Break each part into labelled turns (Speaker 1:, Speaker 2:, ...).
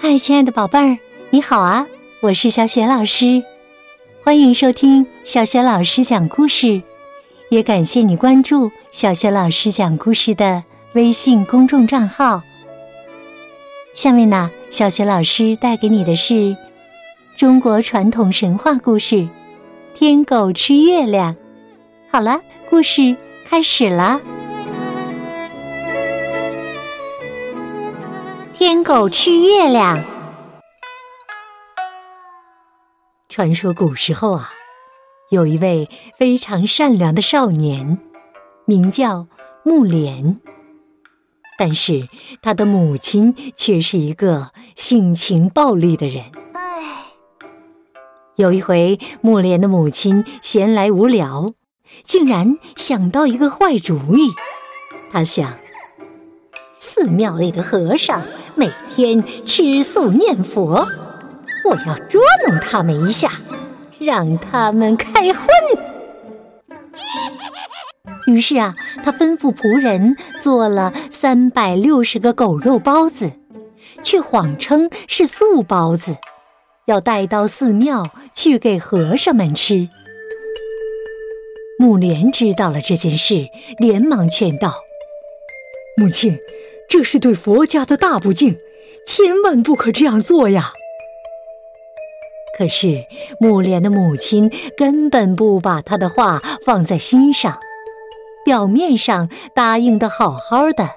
Speaker 1: 嗨，亲爱的宝贝儿，你好啊！我是小雪老师，欢迎收听小雪老师讲故事，也感谢你关注小雪老师讲故事的微信公众账号。下面呢，小雪老师带给你的是中国传统神话故事《天狗吃月亮》。好了，故事开始了。天狗吃月亮。传说古时候啊，有一位非常善良的少年，名叫木莲。但是他的母亲却是一个性情暴戾的人。唉，有一回，木莲的母亲闲来无聊，竟然想到一个坏主意。他想，寺庙里的和尚。每天吃素念佛，我要捉弄他们一下，让他们开荤。于是啊，他吩咐仆人做了三百六十个狗肉包子，却谎称是素包子，要带到寺庙去给和尚们吃。木莲知道了这件事，连忙劝道：“
Speaker 2: 母亲。”这是对佛家的大不敬，千万不可这样做呀！
Speaker 1: 可是木莲的母亲根本不把他的话放在心上，表面上答应的好好的，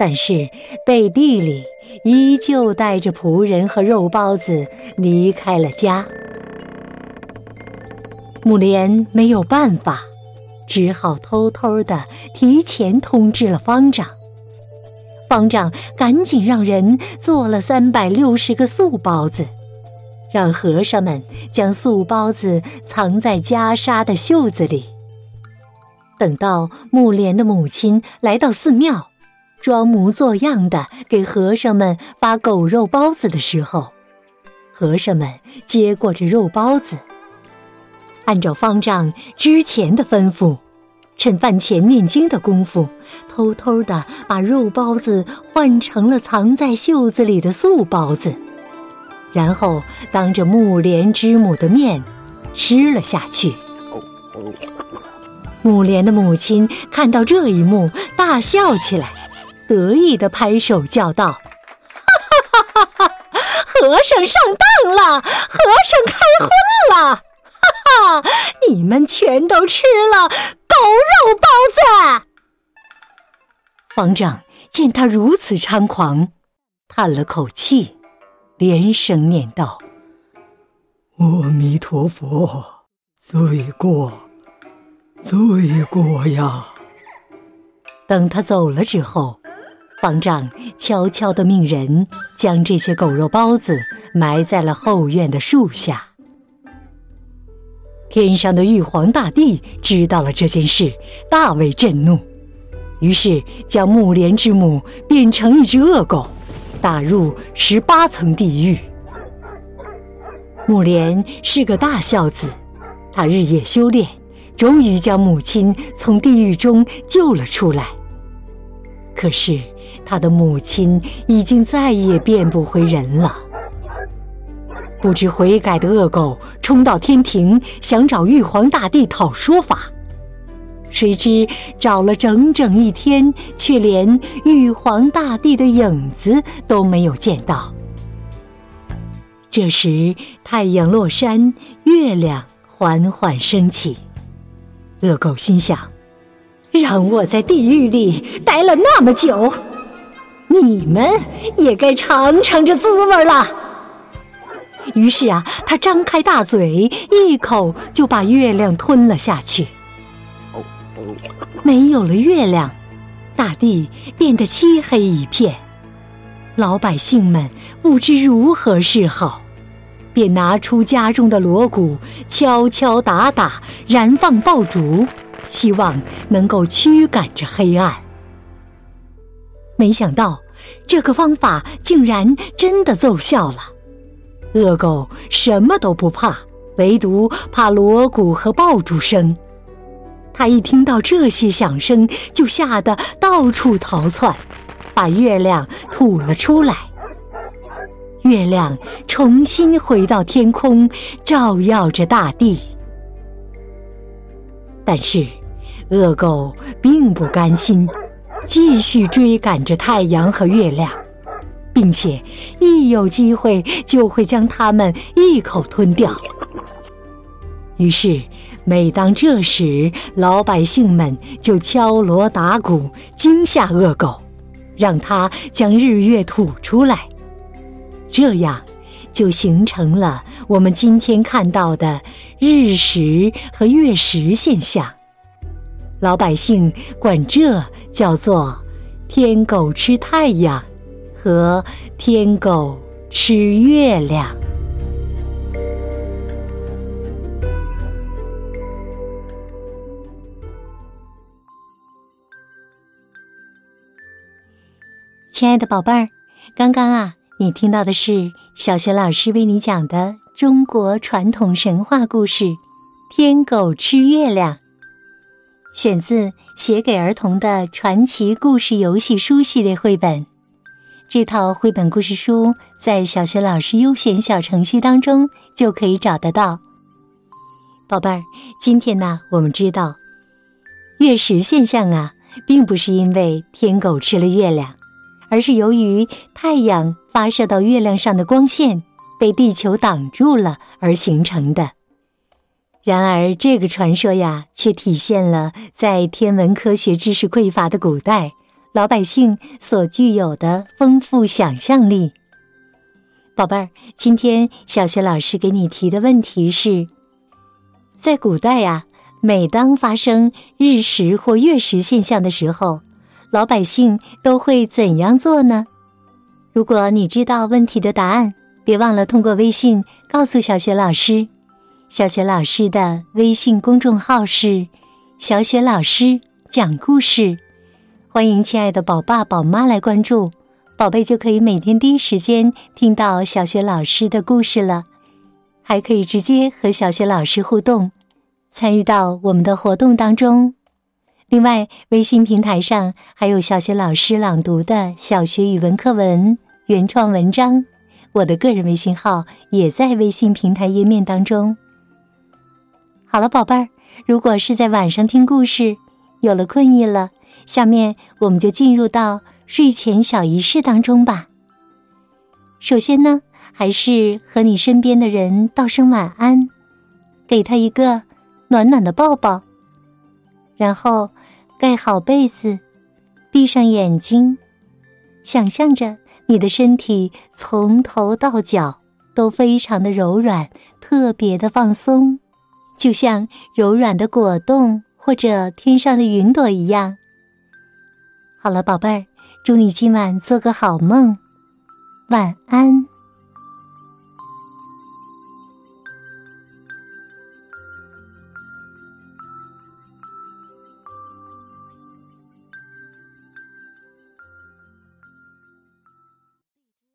Speaker 1: 但是背地里依旧带着仆人和肉包子离开了家。木莲没有办法，只好偷偷的提前通知了方丈。方丈赶紧让人做了三百六十个素包子，让和尚们将素包子藏在袈裟的袖子里。等到木莲的母亲来到寺庙，装模作样的给和尚们发狗肉包子的时候，和尚们接过这肉包子，按照方丈之前的吩咐。趁饭前念经的功夫，偷偷的把肉包子换成了藏在袖子里的素包子，然后当着木莲之母的面吃了下去。木莲的母亲看到这一幕，大笑起来，得意的拍手叫道：“哈哈哈哈！和尚上当了，和尚开荤了！哈哈，你们全都吃了。”狗肉包子。方丈见他如此猖狂，叹了口气，连声念道：“
Speaker 2: 阿弥陀佛，罪过，罪过呀！”
Speaker 1: 等他走了之后，方丈悄悄的命人将这些狗肉包子埋在了后院的树下。天上的玉皇大帝知道了这件事，大为震怒，于是将木莲之母变成一只恶狗，打入十八层地狱。木莲是个大孝子，他日夜修炼，终于将母亲从地狱中救了出来。可是他的母亲已经再也变不回人了。不知悔改的恶狗冲到天庭，想找玉皇大帝讨说法，谁知找了整整一天，却连玉皇大帝的影子都没有见到。这时太阳落山，月亮缓缓升起，恶狗心想：让我在地狱里待了那么久，你们也该尝尝这滋味了。于是啊，他张开大嘴，一口就把月亮吞了下去。没有了月亮，大地变得漆黑一片，老百姓们不知如何是好，便拿出家中的锣鼓，敲敲打打，燃放爆竹，希望能够驱赶着黑暗。没想到，这个方法竟然真的奏效了。恶狗什么都不怕，唯独怕锣鼓和爆竹声。他一听到这些响声，就吓得到处逃窜，把月亮吐了出来。月亮重新回到天空，照耀着大地。但是，恶狗并不甘心，继续追赶着太阳和月亮，并且一有机会就会将它们一口吞掉。于是，每当这时，老百姓们就敲锣打鼓，惊吓恶狗，让它将日月吐出来。这样，就形成了我们今天看到的日食和月食现象。老百姓管这叫做“天狗吃太阳”和“天狗吃月亮”。亲爱的宝贝儿，刚刚啊，你听到的是小学老师为你讲的中国传统神话故事《天狗吃月亮》，选自写给儿童的传奇故事游戏书系列绘本。这套绘本故事书在小学老师优选小程序当中就可以找得到。宝贝儿，今天呢，我们知道月食现象啊，并不是因为天狗吃了月亮。而是由于太阳发射到月亮上的光线被地球挡住了而形成的。然而，这个传说呀，却体现了在天文科学知识匮乏的古代，老百姓所具有的丰富想象力。宝贝儿，今天小学老师给你提的问题是：在古代呀，每当发生日食或月食现象的时候。老百姓都会怎样做呢？如果你知道问题的答案，别忘了通过微信告诉小雪老师。小雪老师的微信公众号是“小雪老师讲故事”，欢迎亲爱的宝爸宝妈来关注，宝贝就可以每天第一时间听到小雪老师的故事了，还可以直接和小雪老师互动，参与到我们的活动当中。另外，微信平台上还有小学老师朗读的小学语文课文原创文章，我的个人微信号也在微信平台页面当中。好了，宝贝儿，如果是在晚上听故事，有了困意了，下面我们就进入到睡前小仪式当中吧。首先呢，还是和你身边的人道声晚安，给他一个暖暖的抱抱，然后。盖好被子，闭上眼睛，想象着你的身体从头到脚都非常的柔软，特别的放松，就像柔软的果冻或者天上的云朵一样。好了，宝贝儿，祝你今晚做个好梦，晚安。